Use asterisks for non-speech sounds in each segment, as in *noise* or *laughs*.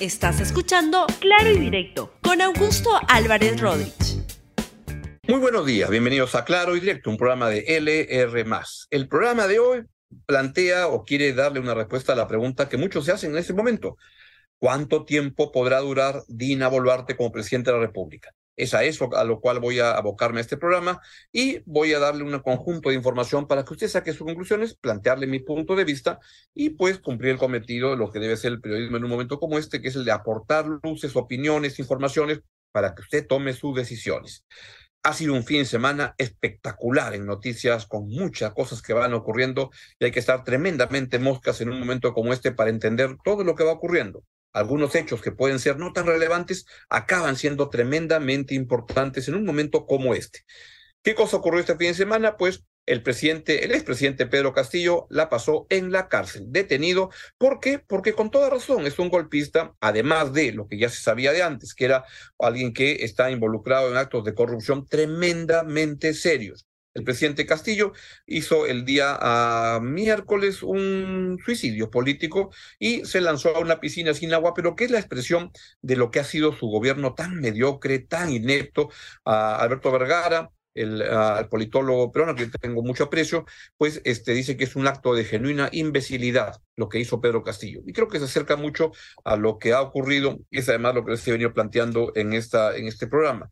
Estás escuchando Claro y Directo con Augusto Álvarez Rodríguez. Muy buenos días, bienvenidos a Claro y Directo, un programa de LR. El programa de hoy plantea o quiere darle una respuesta a la pregunta que muchos se hacen en este momento. ¿Cuánto tiempo podrá durar Dina Boluarte como presidente de la República? Es a eso a lo cual voy a abocarme a este programa y voy a darle un conjunto de información para que usted saque sus conclusiones, plantearle mi punto de vista y pues cumplir el cometido de lo que debe ser el periodismo en un momento como este, que es el de aportar luces, opiniones, informaciones para que usted tome sus decisiones. Ha sido un fin de semana espectacular en noticias, con muchas cosas que van ocurriendo y hay que estar tremendamente moscas en un momento como este para entender todo lo que va ocurriendo algunos hechos que pueden ser no tan relevantes acaban siendo tremendamente importantes en un momento como este. ¿Qué cosa ocurrió este fin de semana? Pues el presidente, el expresidente Pedro Castillo la pasó en la cárcel, detenido. ¿Por qué? Porque con toda razón es un golpista, además de lo que ya se sabía de antes, que era alguien que está involucrado en actos de corrupción tremendamente serios. El presidente Castillo hizo el día ah, miércoles un suicidio político y se lanzó a una piscina sin agua, pero que es la expresión de lo que ha sido su gobierno tan mediocre, tan inepto. a Alberto Vergara, el, ah, politólogo peruano, que tengo mucho aprecio, pues este, dice que es un acto de genuina imbecilidad lo que hizo Pedro Castillo. Y creo que se acerca mucho a lo que ha ocurrido, y es además lo que les he venido planteando en, esta, en este programa.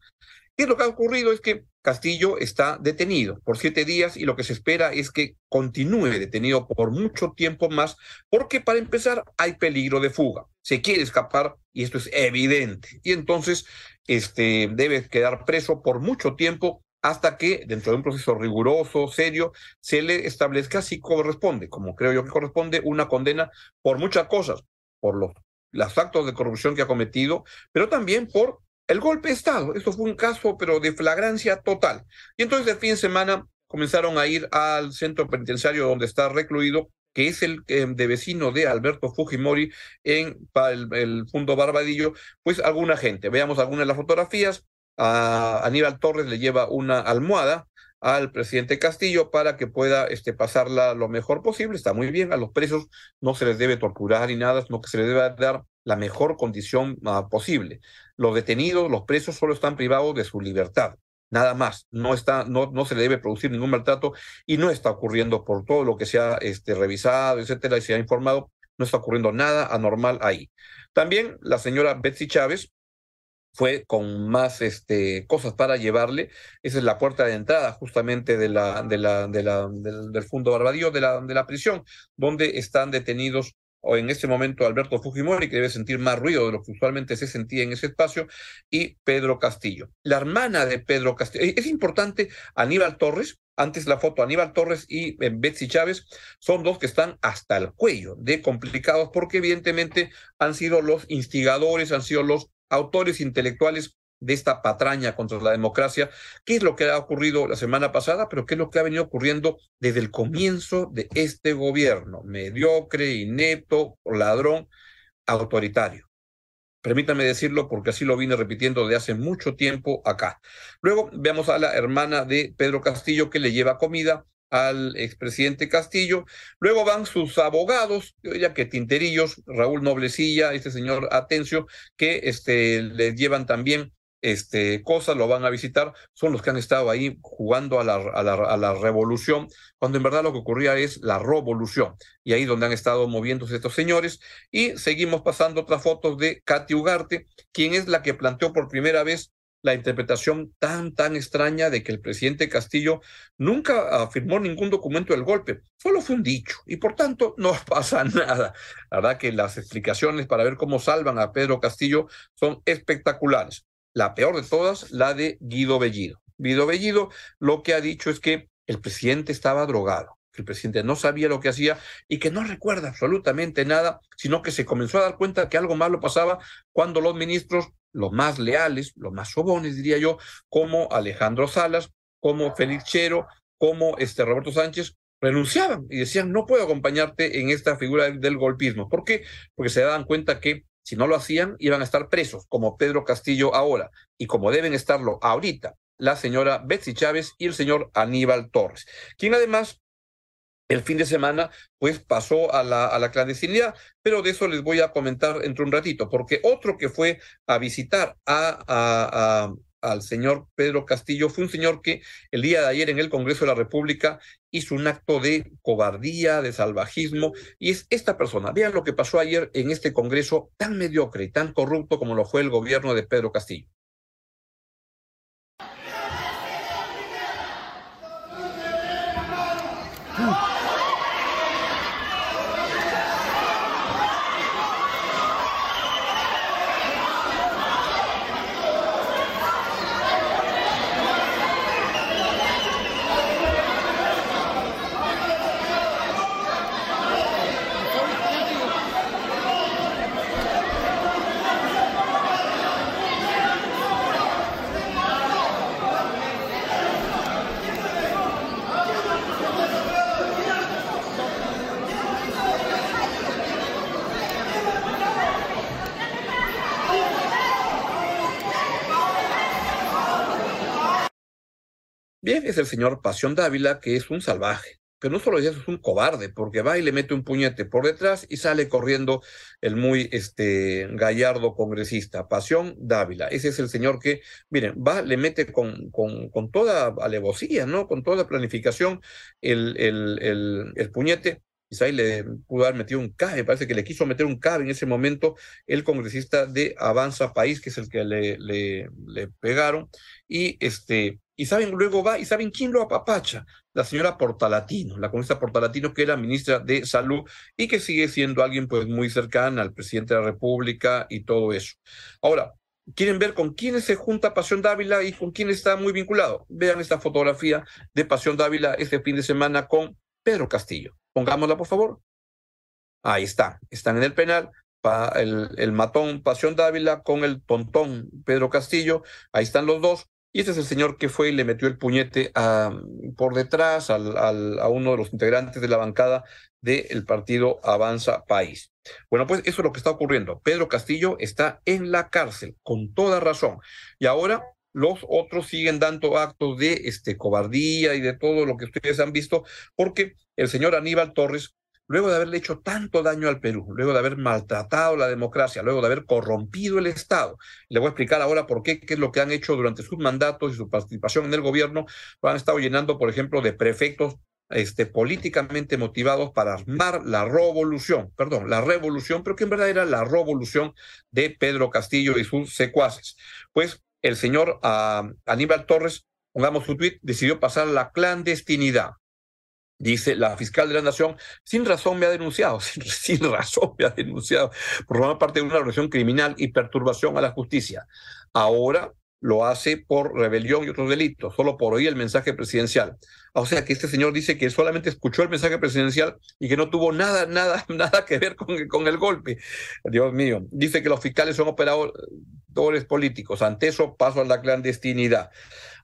¿Qué es lo que ha ocurrido? Es que Castillo está detenido por siete días y lo que se espera es que continúe detenido por mucho tiempo más, porque para empezar hay peligro de fuga. Se quiere escapar y esto es evidente. Y entonces este, debe quedar preso por mucho tiempo hasta que, dentro de un proceso riguroso, serio, se le establezca si corresponde, como creo yo que corresponde, una condena por muchas cosas, por los, los actos de corrupción que ha cometido, pero también por el golpe de Estado. Esto fue un caso, pero de flagrancia total. Y entonces el fin de semana comenzaron a ir al centro penitenciario donde está recluido, que es el eh, de vecino de Alberto Fujimori en el, el Fundo Barbadillo, pues alguna gente. Veamos algunas de las fotografías. A Aníbal Torres le lleva una almohada al presidente Castillo para que pueda este, pasarla lo mejor posible. Está muy bien, a los presos no se les debe torturar ni nada, sino que se les debe dar la mejor condición uh, posible. Los detenidos, los presos, solo están privados de su libertad. Nada más, no, está, no, no se le debe producir ningún maltrato y no está ocurriendo por todo lo que se ha este, revisado, etcétera, y se ha informado, no está ocurriendo nada anormal ahí. También la señora Betsy Chávez, fue con más este, cosas para llevarle. Esa es la puerta de entrada justamente de la, de la, de la, del, del Fundo Barbadillo, de la, de la prisión, donde están detenidos o en este momento Alberto Fujimori, que debe sentir más ruido de lo que usualmente se sentía en ese espacio, y Pedro Castillo. La hermana de Pedro Castillo. Eh, es importante, Aníbal Torres, antes la foto, Aníbal Torres y eh, Betsy Chávez son dos que están hasta el cuello de complicados porque evidentemente han sido los instigadores, han sido los autores intelectuales de esta patraña contra la democracia, qué es lo que ha ocurrido la semana pasada, pero qué es lo que ha venido ocurriendo desde el comienzo de este gobierno, mediocre, inepto, ladrón, autoritario. Permítame decirlo porque así lo vine repitiendo de hace mucho tiempo acá. Luego veamos a la hermana de Pedro Castillo que le lleva comida al expresidente Castillo. Luego van sus abogados, ya que Tinterillos, Raúl Noblecilla, este señor Atencio, que este, le llevan también este, cosas, lo van a visitar, son los que han estado ahí jugando a la, a, la, revolución, cuando en verdad lo que ocurría es la revolución. Y ahí donde han estado moviéndose estos señores. Y seguimos pasando otras fotos de Katy Ugarte, quien es la que planteó por primera vez la interpretación tan, tan extraña de que el presidente Castillo nunca afirmó ningún documento del golpe, solo fue un dicho y por tanto no *laughs* pasa nada. La verdad que las explicaciones para ver cómo salvan a Pedro Castillo son espectaculares. La peor de todas, la de Guido Bellido. Guido Bellido lo que ha dicho es que el presidente estaba drogado que el presidente no sabía lo que hacía y que no recuerda absolutamente nada, sino que se comenzó a dar cuenta que algo malo pasaba cuando los ministros los más leales, los más sobones, diría yo, como Alejandro Salas, como Félix Chero, como este Roberto Sánchez, renunciaban y decían, no puedo acompañarte en esta figura del golpismo. ¿Por qué? Porque se daban cuenta que si no lo hacían, iban a estar presos, como Pedro Castillo ahora, y como deben estarlo ahorita, la señora Betsy Chávez y el señor Aníbal Torres, quien además el fin de semana, pues pasó a la, a la clandestinidad, pero de eso les voy a comentar entre un ratito, porque otro que fue a visitar a, a, al señor Pedro Castillo fue un señor que el día de ayer en el Congreso de la República hizo un acto de cobardía, de salvajismo, y es esta persona. Vean lo que pasó ayer en este Congreso tan mediocre y tan corrupto como lo fue el gobierno de Pedro Castillo. Bien, es el señor Pasión Dávila, que es un salvaje, que no solo es un cobarde, porque va y le mete un puñete por detrás y sale corriendo el muy este, gallardo congresista. Pasión Dávila, ese es el señor que, miren, va, le mete con, con, con toda alevosía, ¿no? Con toda planificación el, el, el, el puñete. Quizá ahí le pudo haber metido un cabe, parece que le quiso meter un cabe en ese momento el congresista de Avanza País, que es el que le, le pegaron, y este, y saben, luego va, y saben quién lo apapacha, la señora Portalatino, la congresista Portalatino, que era ministra de Salud y que sigue siendo alguien pues muy cercana al presidente de la República y todo eso. Ahora, ¿quieren ver con quiénes se junta Pasión Dávila y con quién está muy vinculado? Vean esta fotografía de Pasión Dávila este fin de semana con Pedro Castillo. Pongámosla, por favor. Ahí está, están en el penal, el, el matón Pasión Dávila con el tontón Pedro Castillo, ahí están los dos, y este es el señor que fue y le metió el puñete por detrás al, a uno de los integrantes de la bancada del partido Avanza País. Bueno, pues eso es lo que está ocurriendo. Pedro Castillo está en la cárcel, con toda razón. Y ahora los otros siguen dando actos de este, cobardía y de todo lo que ustedes han visto, porque el señor Aníbal Torres luego de haberle hecho tanto daño al Perú, luego de haber maltratado la democracia, luego de haber corrompido el Estado. Le voy a explicar ahora por qué, qué es lo que han hecho durante sus mandatos y su participación en el gobierno. Han estado llenando, por ejemplo, de prefectos este, políticamente motivados para armar la revolución, perdón, la revolución, pero que en verdad era la revolución de Pedro Castillo y sus secuaces. Pues el señor uh, Aníbal Torres, pongamos su tuit, decidió pasar la clandestinidad. Dice la fiscal de la Nación, sin razón me ha denunciado, *laughs* sin, razón me ha denunciado por formar parte de una organización criminal y perturbación a la justicia. Ahora lo hace por rebelión y otros delitos, solo por oír el mensaje presidencial. O sea que este señor dice que solamente escuchó el mensaje presidencial y que no tuvo nada, nada, *laughs* nada que ver con, con el golpe. Dios mío. Dice que los fiscales son operadores políticos. Ante eso paso a la clandestinidad.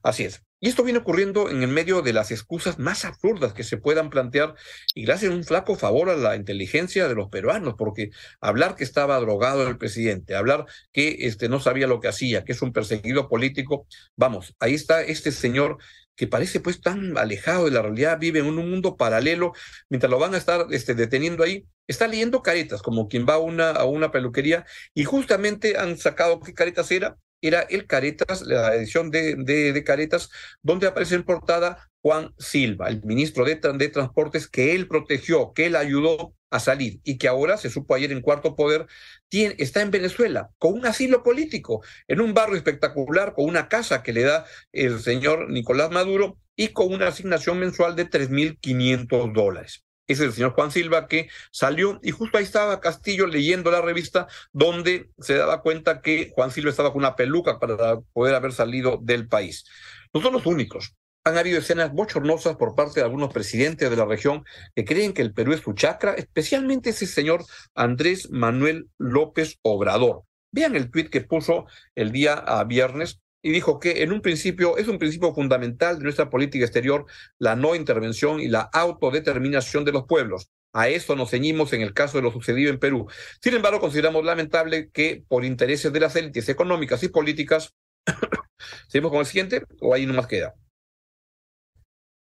Así es. Y esto viene ocurriendo en el medio de las excusas más absurdas que se puedan plantear y gracias a un flaco favor a la inteligencia de los peruanos, porque hablar que estaba drogado el presidente, hablar que este, no sabía lo que hacía, que es un perseguido político, vamos, ahí está este señor que parece pues tan alejado de la realidad, vive en un mundo paralelo, mientras lo van a estar este, deteniendo ahí, está leyendo caretas, como quien va una, a una peluquería, y justamente han sacado qué caretas era, era el Caretas, la edición de, de, Caretas, donde aparece en portada Juan Silva, el ministro de, de, Transportes que él protegió, que él ayudó a salir y que ahora, se supo ayer en Cuarto Poder, tiene, está en Venezuela con un asilo político, en un barrio espectacular, con una casa que le da el señor Nicolás Maduro y con una asignación mensual de 3.500 dólares es el señor Juan Silva que salió y justo ahí estaba Castillo leyendo la revista donde se daba cuenta que Juan Silva estaba con una peluca para poder haber salido del país. No son los únicos. Han habido escenas bochornosas por parte de algunos presidentes de la región que creen que el Perú es su chacra, especialmente ese señor Andrés Manuel López Obrador. Vean el tuit que puso el día a viernes y dijo que en un principio es un principio fundamental de nuestra política exterior la no intervención y la autodeterminación de los pueblos. A eso nos ceñimos en el caso de lo sucedido en Perú. Sin embargo, consideramos lamentable que por intereses de las élites económicas y políticas, *coughs* seguimos con el siguiente o ahí más queda.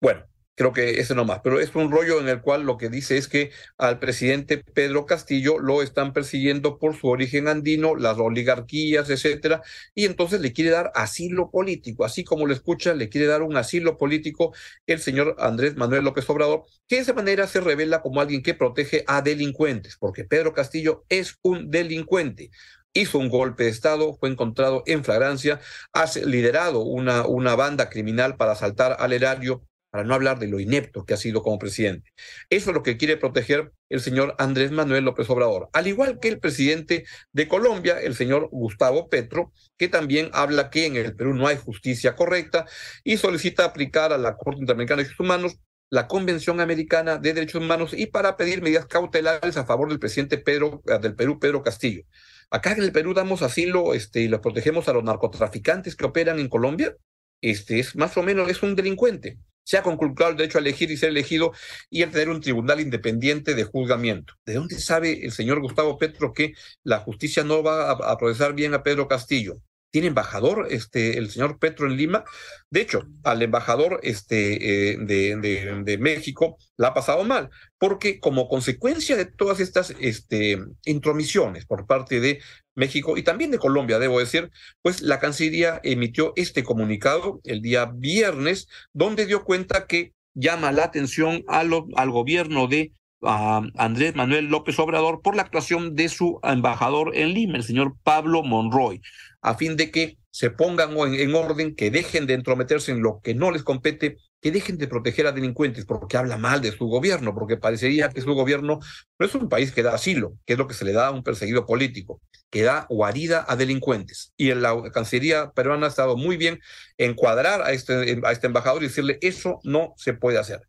Bueno, Creo que ese no más, pero es un rollo en el cual lo que dice es que al presidente Pedro Castillo lo están persiguiendo por su origen andino, las oligarquías, etcétera, y entonces le quiere dar asilo político, así como lo escucha, le quiere dar un asilo político el señor Andrés Manuel López Obrador, que de esa manera se revela como alguien que protege a delincuentes, porque Pedro Castillo es un delincuente. Hizo un golpe de Estado, fue encontrado en flagrancia, ha liderado una, una banda criminal para asaltar al erario, para no hablar de lo inepto que ha sido como presidente. Eso es lo que quiere proteger el señor Andrés Manuel López Obrador, al igual que el presidente de Colombia, el señor Gustavo Petro, que también habla que en el Perú no hay justicia correcta y solicita aplicar a la Corte Interamericana de Derechos Humanos la Convención Americana de Derechos Humanos y para pedir medidas cautelares a favor del presidente Pedro, del Perú, Pedro Castillo. Acá en el Perú damos asilo este, y los protegemos a los narcotraficantes que operan en Colombia. Este es más o menos es un delincuente se ha conculcado el derecho a elegir y ser elegido y el tener un tribunal independiente de juzgamiento. ¿De dónde sabe el señor Gustavo Petro que la justicia no va a, procesar bien a Pedro Castillo? tiene embajador este el señor Petro en Lima. De hecho, al embajador este, eh, de, México la ha pasado mal, porque como consecuencia de todas estas este, intromisiones por parte de México y también de Colombia, debo decir, pues la Cancillería emitió este comunicado el día viernes, donde dio cuenta que llama la atención al gobierno de a Andrés Manuel López Obrador por la actuación de su embajador en Lima, el señor Pablo Monroy, a fin de que se pongan en, orden, que dejen de entrometerse en lo que no les compete, que dejen de proteger a delincuentes, porque habla mal de su gobierno, porque parecería que su gobierno no es un país que da asilo, que es lo que se le da a un perseguido político, que da guarida a delincuentes. Y la Cancillería peruana ha estado muy bien en cuadrar a este, a este embajador y decirle, eso no se puede hacer.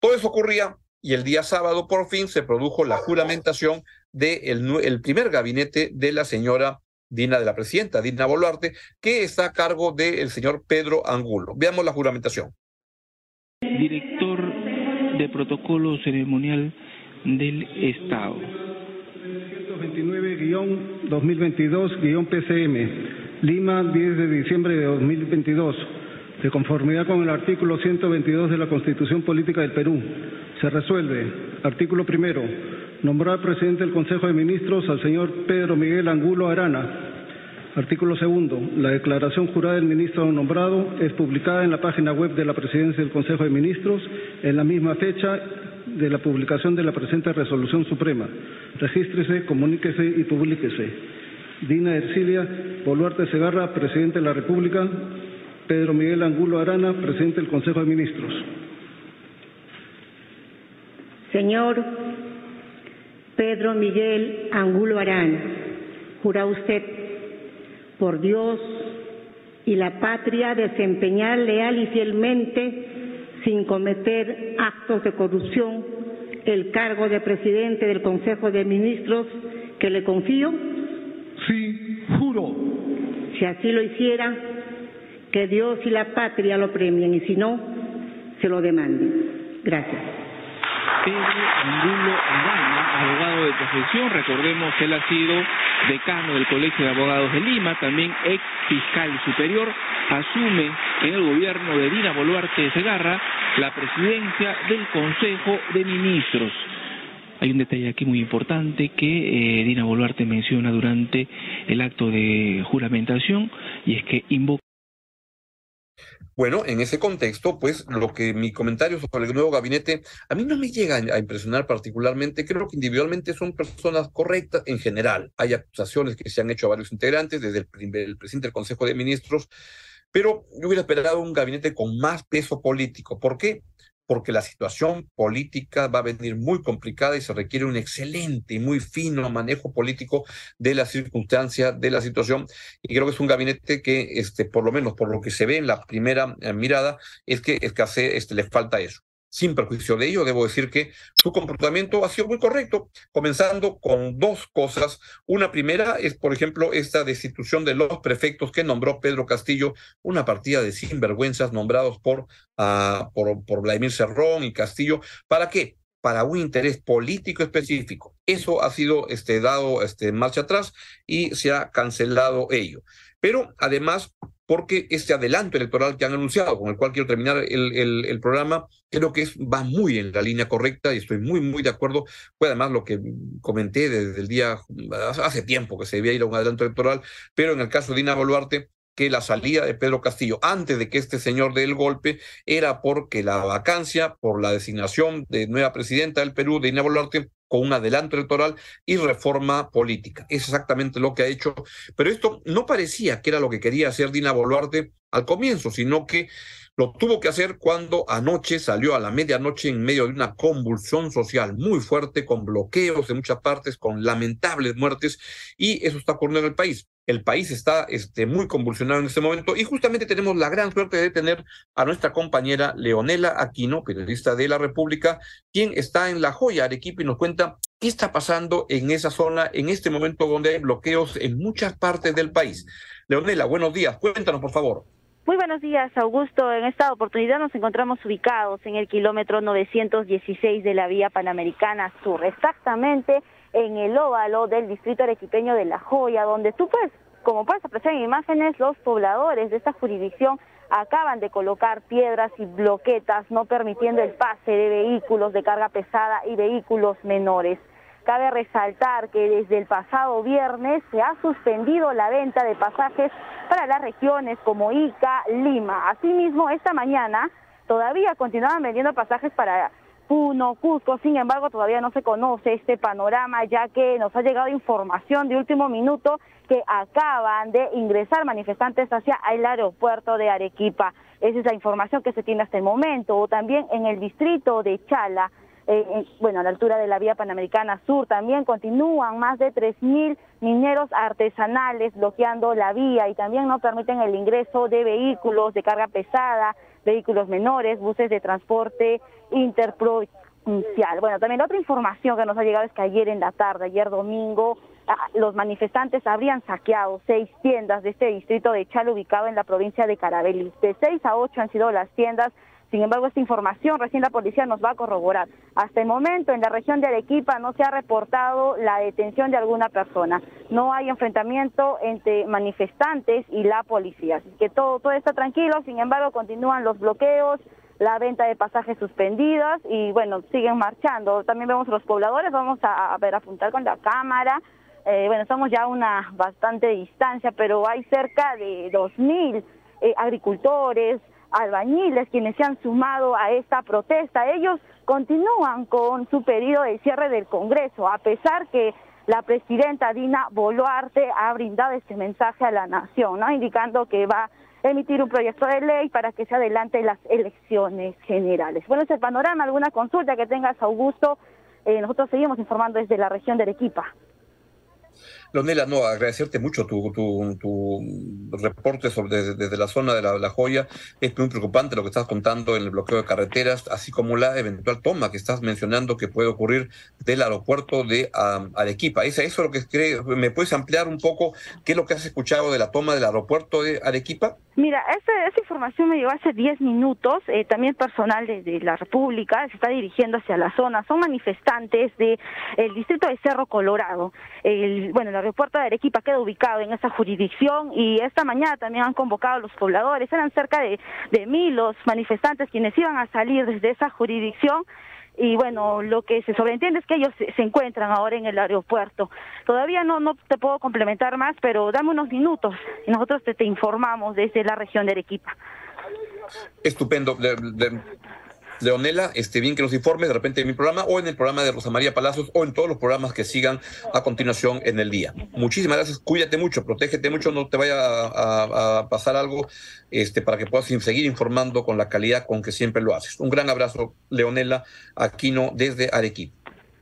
Todo eso ocurría y el día sábado por fin se produjo la juramentación del de el primer gabinete de la señora Dina, de la presidenta Dina Boluarte, que está a cargo del señor Pedro Angulo. Veamos la juramentación. Director de Protocolo Ceremonial del Estado. 129-2022-PCM, Lima, 10 de diciembre de 2022 de conformidad con el artículo 122 de la Constitución Política del Perú, se resuelve, artículo primero, nombrar presidente del Consejo de Ministros al señor Pedro Miguel Angulo Arana. Artículo segundo, la declaración jurada del ministro nombrado es publicada en la página web de la Presidencia del Consejo de Ministros en la misma fecha de la publicación de la presente resolución suprema. Regístrese, comuníquese y publíquese. Dina Ercilia Boluarte Segarra, Presidente de la República, Pedro Miguel Angulo Arana, presidente del Consejo de Ministros. Señor Pedro Miguel Angulo Arana, jura usted por Dios y la patria desempeñar leal y fielmente, sin cometer actos de corrupción, el cargo de presidente del Consejo de Ministros que le confío? Sí, juro. Si así lo hiciera, que Dios y la patria lo premien y si no, se lo demanden. Gracias. Pedro Angulo Arana, abogado de profesión, recordemos él ha sido decano del Colegio de Abogados de Lima, también ex fiscal superior, asume en el gobierno de Dina Boluarte Segarra la presidencia del Consejo de Ministros. Hay un detalle aquí muy importante que eh, Dina Boluarte menciona durante el acto de juramentación y es que invoca bueno, en ese contexto, pues lo que mi comentario sobre el nuevo gabinete a mí no me llega a impresionar particularmente. Creo que individualmente son personas correctas en general. Hay acusaciones que se han hecho a varios integrantes, desde el, el presidente del Consejo de Ministros, pero yo hubiera esperado un gabinete con más peso político. ¿Por qué? Porque la situación política va a venir muy complicada y se requiere un excelente y muy fino manejo político de la circunstancia, de la situación. Y creo que es un gabinete que, este, por lo menos por lo que se ve en la primera eh, mirada, es que escasez, este, le falta eso sin perjuicio de ello, debo decir que su comportamiento ha sido muy correcto, comenzando con dos cosas. Una primera es, por ejemplo, esta destitución de los prefectos que nombró Pedro Castillo, una partida de sinvergüenzas nombrados por, uh, por, por Vladimir Cerrón y Castillo. ¿Para qué? para un interés político específico. Eso ha sido este, dado este, marcha atrás y se ha cancelado ello. Pero además porque este adelanto electoral que han anunciado, con el cual quiero terminar el, programa, creo que va muy en la línea correcta y estoy muy, muy de acuerdo. Fue además lo que comenté desde el día, hace tiempo que se debía ir a un adelanto electoral, pero en el caso de Dina Boluarte, que la salida de Pedro Castillo antes de que este señor dé el golpe era porque la vacancia por la designación de nueva presidenta del Perú, de Dina Boluarte, con un adelanto electoral y reforma política. Es exactamente lo que ha hecho. Pero esto no parecía que era lo que quería hacer Dina Boluarte al comienzo, sino que lo tuvo que hacer cuando anoche salió a la medianoche en medio de una convulsión social muy fuerte, con bloqueos de muchas partes, con lamentables muertes, y eso está ocurriendo en el país. El país está este, muy convulsionado en este momento y justamente tenemos la gran suerte de tener a nuestra compañera Leonela Aquino, periodista de La República, quien está en La Joya, Arequipa, y nos cuenta qué está pasando en esa zona en este momento donde hay bloqueos en muchas partes del país. Leonela, buenos días. Cuéntanos, por favor. Muy buenos días, Augusto. En esta oportunidad nos encontramos ubicados en el kilómetro 916 de la vía Panamericana Sur, exactamente en el óvalo del distrito arequipeño de La Joya, donde tú puedes, como puedes apreciar en imágenes, los pobladores de esta jurisdicción acaban de colocar piedras y bloquetas, no permitiendo el pase de vehículos de carga pesada y vehículos menores. Cabe resaltar que desde el pasado viernes se ha suspendido la venta de pasajes para las regiones como Ica, Lima. Asimismo, esta mañana todavía continuaban vendiendo pasajes para Puno, Cusco, sin embargo todavía no se conoce este panorama ya que nos ha llegado información de último minuto que acaban de ingresar manifestantes hacia el aeropuerto de Arequipa. Esa es la información que se tiene hasta el momento. O también en el distrito de Chala, bueno, a la altura de la vía Panamericana Sur también continúan más de 3.000 mineros artesanales bloqueando la vía y también no permiten el ingreso de vehículos de carga pesada, vehículos menores, buses de transporte interprovincial. Bueno, también otra información que nos ha llegado es que ayer en la tarde, ayer domingo, ah, los manifestantes habrían saqueado seis tiendas de este distrito de Chal ubicado en la provincia de Carabeli. De seis a ocho han sido las tiendas sin embargo, esta información recién la policía nos va a corroborar. Hasta el momento en la región de Arequipa no se ha reportado la detención de alguna persona. No hay enfrentamiento entre manifestantes y la policía. Así que todo, todo está tranquilo, sin embargo continúan los bloqueos, la venta de pasajes suspendidas y bueno, siguen marchando. También vemos los pobladores, vamos a, ver, apuntar con la cámara. Eh, bueno, estamos ya a una bastante distancia, pero hay cerca de 2.000 eh, agricultores, albañiles quienes se han sumado a esta protesta. Ellos continúan con su pedido de cierre del Congreso, a pesar que la presidenta Dina Boluarte ha brindado este mensaje a la nación, indicando que va a emitir un proyecto de ley para que se adelante las elecciones generales. Bueno, ese panorama, alguna consulta que tengas, Augusto, eh, nosotros seguimos informando desde la región de Arequipa. Lonela, no, agradecerte mucho tu, tu, reporte sobre desde, la zona de la, Joya. Es muy preocupante lo que estás contando en el bloqueo de carreteras, así como la eventual toma que estás mencionando que puede ocurrir del aeropuerto de Arequipa. ¿Es eso lo que cree? ¿Me puedes ampliar un poco qué es lo que has escuchado de la toma del aeropuerto de Arequipa? Mira, esa, esa información me llegó hace 10 minutos. Eh, también personal de, la República se está dirigiendo hacia la zona. Son manifestantes del el distrito de Cerro Colorado. El, bueno, el aeropuerto de Arequipa queda ubicado en esa jurisdicción y esta mañana también han convocado a los pobladores. Eran cerca de, mil los manifestantes quienes iban a salir desde esa jurisdicción y bueno, lo que se sobreentiende es que ellos se, encuentran ahora en el aeropuerto. Todavía no, no te puedo complementar más, pero dame unos minutos y nosotros te informamos desde la región de Arequipa. Estupendo. Leonela, este, bien que nos informe de repente en mi programa o en el programa de Rosa María Palacios o en todos los programas que sigan a continuación en el día. Muchísimas gracias, cuídate mucho, protégete mucho, no te vaya a, pasar algo este, para que puedas seguir informando con la calidad con que siempre lo haces. Un gran abrazo, Leonela Aquino, desde Arequipa.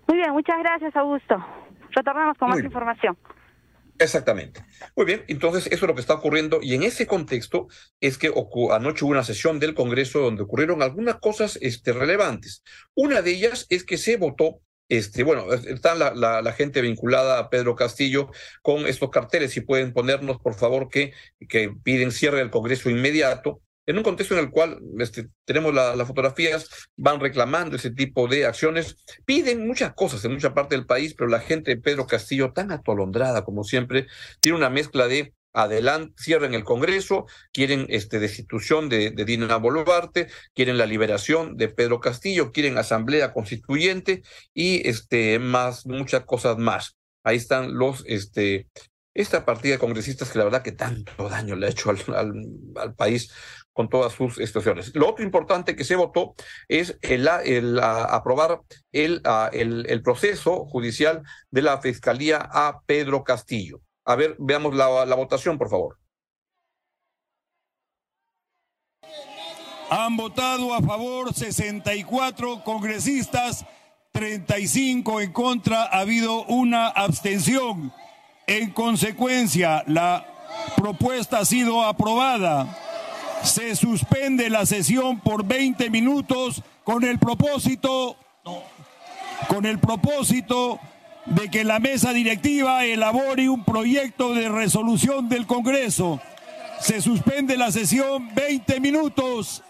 Muy bien, muchas gracias, Augusto. Retornamos con más información. Exactamente. Muy bien, entonces eso es lo que está ocurriendo y en ese contexto es que anoche hubo una sesión del Congreso donde ocurrieron algunas cosas este, relevantes. Una de ellas es que se votó este, bueno, está la, la, gente vinculada a Pedro Castillo con estos carteles. Si pueden ponernos, por favor, que, que piden cierre del Congreso inmediato en un contexto en el cual este, tenemos las fotografías, van reclamando ese tipo de acciones, piden muchas cosas en mucha parte del país, pero la gente de Pedro Castillo, tan atolondrada como siempre, tiene una mezcla de adelante, cierren el Congreso, quieren este, destitución de, Dina Boluarte, quieren la liberación de Pedro Castillo, quieren asamblea constituyente y este, más, muchas cosas más. Ahí están los, este, esta partida de congresistas que la verdad que tanto daño le ha hecho al, al, país con todas sus situaciones. Lo otro importante que se votó es el, aprobar el, proceso judicial de la Fiscalía a Pedro Castillo. A ver, veamos la votación, por favor. Han votado a favor 64 congresistas, 35 en contra, ha habido una abstención. En consecuencia, la propuesta ha sido aprobada. Se suspende la sesión por 20 minutos con el propósito, con el propósito de que la mesa directiva elabore un proyecto de resolución del Congreso. Se suspende la sesión 20 minutos.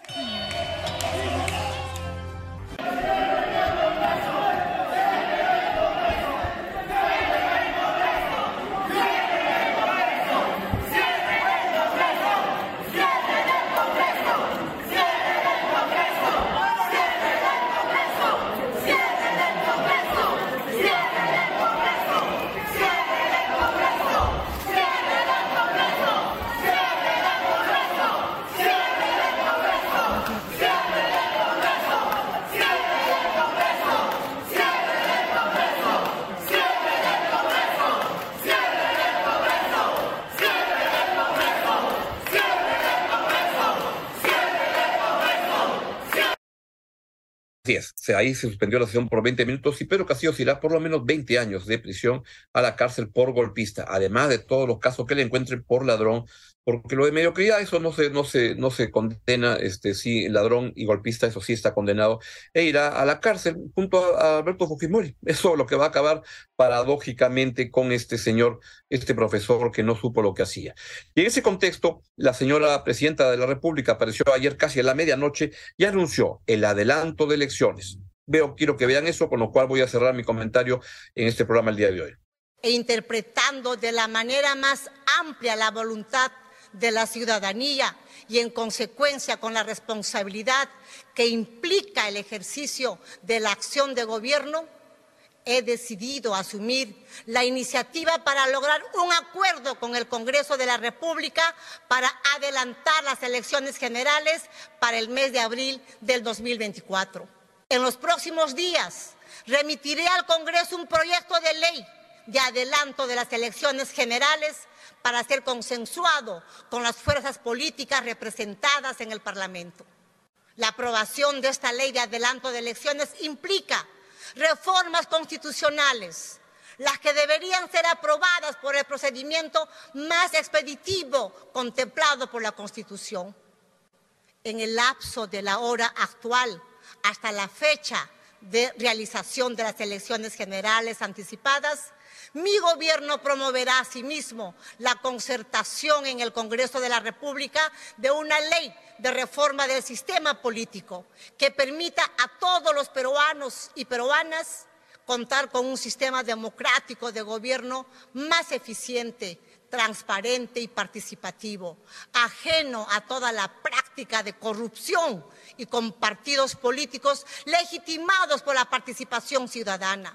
Ahí se suspendió la sesión por 20 minutos y Pedro Castillo irá por lo menos 20 años de prisión a la cárcel por golpista, además de todos los casos que le encuentren por ladrón, porque lo de mediocridad, eso no se, no se, no se condena, este, sí, ladrón y golpista, eso sí está condenado, e irá a la cárcel junto a, Alberto Fujimori. Eso es lo que va a acabar paradójicamente con este señor, este profesor que no supo lo que hacía. Y en ese contexto, la señora presidenta de la República apareció ayer casi a la medianoche y anunció el adelanto de elecciones. Veo, quiero que vean eso, con lo cual voy a cerrar mi comentario en este programa el día de hoy. E interpretando de la manera más amplia la voluntad de la ciudadanía y en consecuencia con la responsabilidad que implica el ejercicio de la acción de gobierno, he decidido asumir la iniciativa para lograr un acuerdo con el Congreso de la República para adelantar las elecciones generales para el mes de abril del 2024. En los próximos días remitiré al Congreso un proyecto de ley de adelanto de las elecciones generales para ser consensuado con las fuerzas políticas representadas en el Parlamento. La aprobación de esta ley de adelanto de elecciones implica reformas constitucionales, las que deberían ser aprobadas por el procedimiento más expeditivo contemplado por la Constitución. En el lapso de la hora actual hasta la fecha de realización de las elecciones generales anticipadas, mi gobierno promoverá asimismo la concertación en el Congreso de la República de una ley de reforma del sistema político que permita a todos los peruanos y peruanas contar con un sistema democrático de gobierno más eficiente, transparente y participativo, ajeno a toda la práctica de corrupción y con partidos políticos legitimados por la participación ciudadana.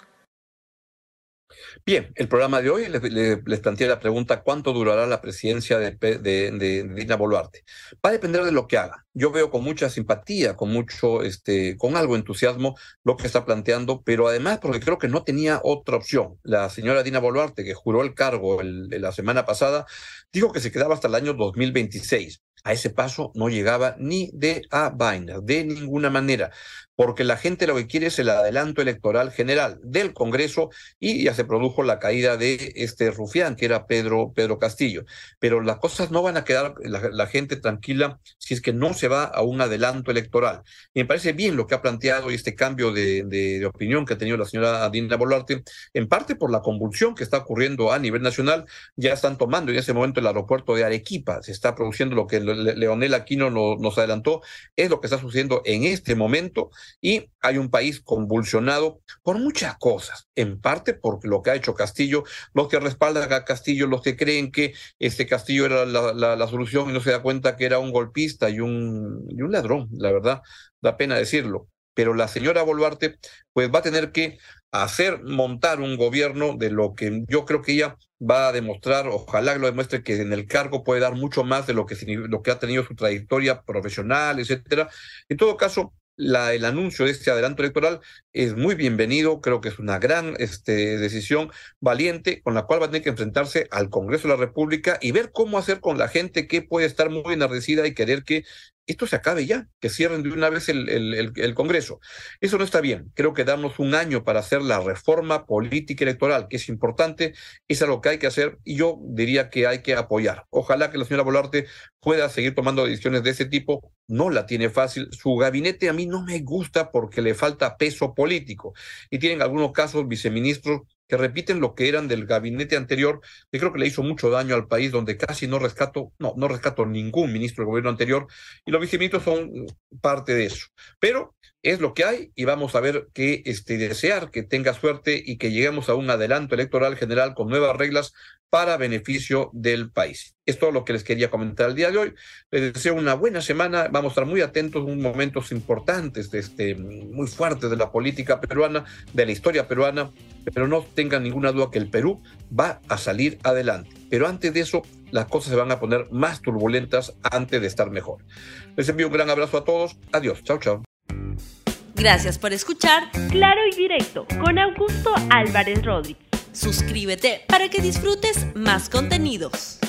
Bien, el programa de hoy les, planteé la pregunta ¿cuánto durará la presidencia de, Dina Boluarte? Va a depender de lo que haga. Yo veo con mucha simpatía, con mucho, este, con algo entusiasmo lo que está planteando, pero además porque creo que no tenía otra opción. La señora Dina Boluarte, que juró el cargo la semana pasada, dijo que se quedaba hasta el año 2026. A ese paso no llegaba ni de a vaina, de ninguna manera porque la gente lo que quiere es el adelanto electoral general del Congreso y ya se produjo la caída de este rufián, que era Pedro, Pedro Castillo. Pero las cosas no van a quedar la, gente tranquila si es que no se va a un adelanto electoral. Me parece bien lo que ha planteado y este cambio de, de, opinión que ha tenido la señora Dina Boluarte, en parte por la convulsión que está ocurriendo a nivel nacional. Ya están tomando en ese momento el aeropuerto de Arequipa, se está produciendo lo que Leonel Aquino nos adelantó, es lo que está sucediendo en este momento y hay un país convulsionado por muchas cosas, en parte por lo que ha hecho Castillo, los que respaldan a Castillo, los que creen que este Castillo era la, solución y no se da cuenta que era un golpista y un, y un ladrón, la verdad, da pena decirlo pero la señora Boluarte pues va a tener que hacer montar un gobierno de lo que yo creo que ella va a demostrar, ojalá lo demuestre que en el cargo puede dar mucho más de lo que, lo que ha tenido su trayectoria profesional, etcétera. En todo caso, la, el anuncio de este adelanto electoral es muy bienvenido, creo que es una gran este, decisión valiente con la cual va a tener que enfrentarse al Congreso de la República y ver cómo hacer con la gente que puede estar muy enardecida y querer que esto se acabe ya, que cierren de una vez el, Congreso. Eso no está bien. Creo que darnos un año para hacer la reforma política electoral, que es importante, es algo que hay que hacer y yo diría que hay que apoyar. Ojalá que la señora Volarte pueda seguir tomando decisiones de ese tipo. No la tiene fácil. Su gabinete a mí no me gusta porque le falta peso político. Y tienen algunos casos viceministros que repiten lo que eran del gabinete anterior, que creo que le hizo mucho daño al país, donde casi no rescato, no, no rescato ningún ministro del gobierno anterior, y los viceministros son parte de eso. Pero es lo que hay y vamos a ver que este, desear que tenga suerte y que lleguemos a un adelanto electoral general con nuevas reglas para beneficio del país. Es todo lo que les quería comentar el día de hoy. Les deseo una buena semana. Vamos a estar muy atentos en momentos importantes, de este, muy fuertes de la política peruana, de la historia peruana, pero no tengan ninguna duda que el Perú va a salir adelante. Pero antes de eso, las cosas se van a poner más turbulentas antes de estar mejor. Les envío un gran abrazo a todos. Adiós. Chao, chao. Gracias por escuchar Claro y Directo con Augusto Álvarez Rodríguez. Suscríbete para que disfrutes más contenidos.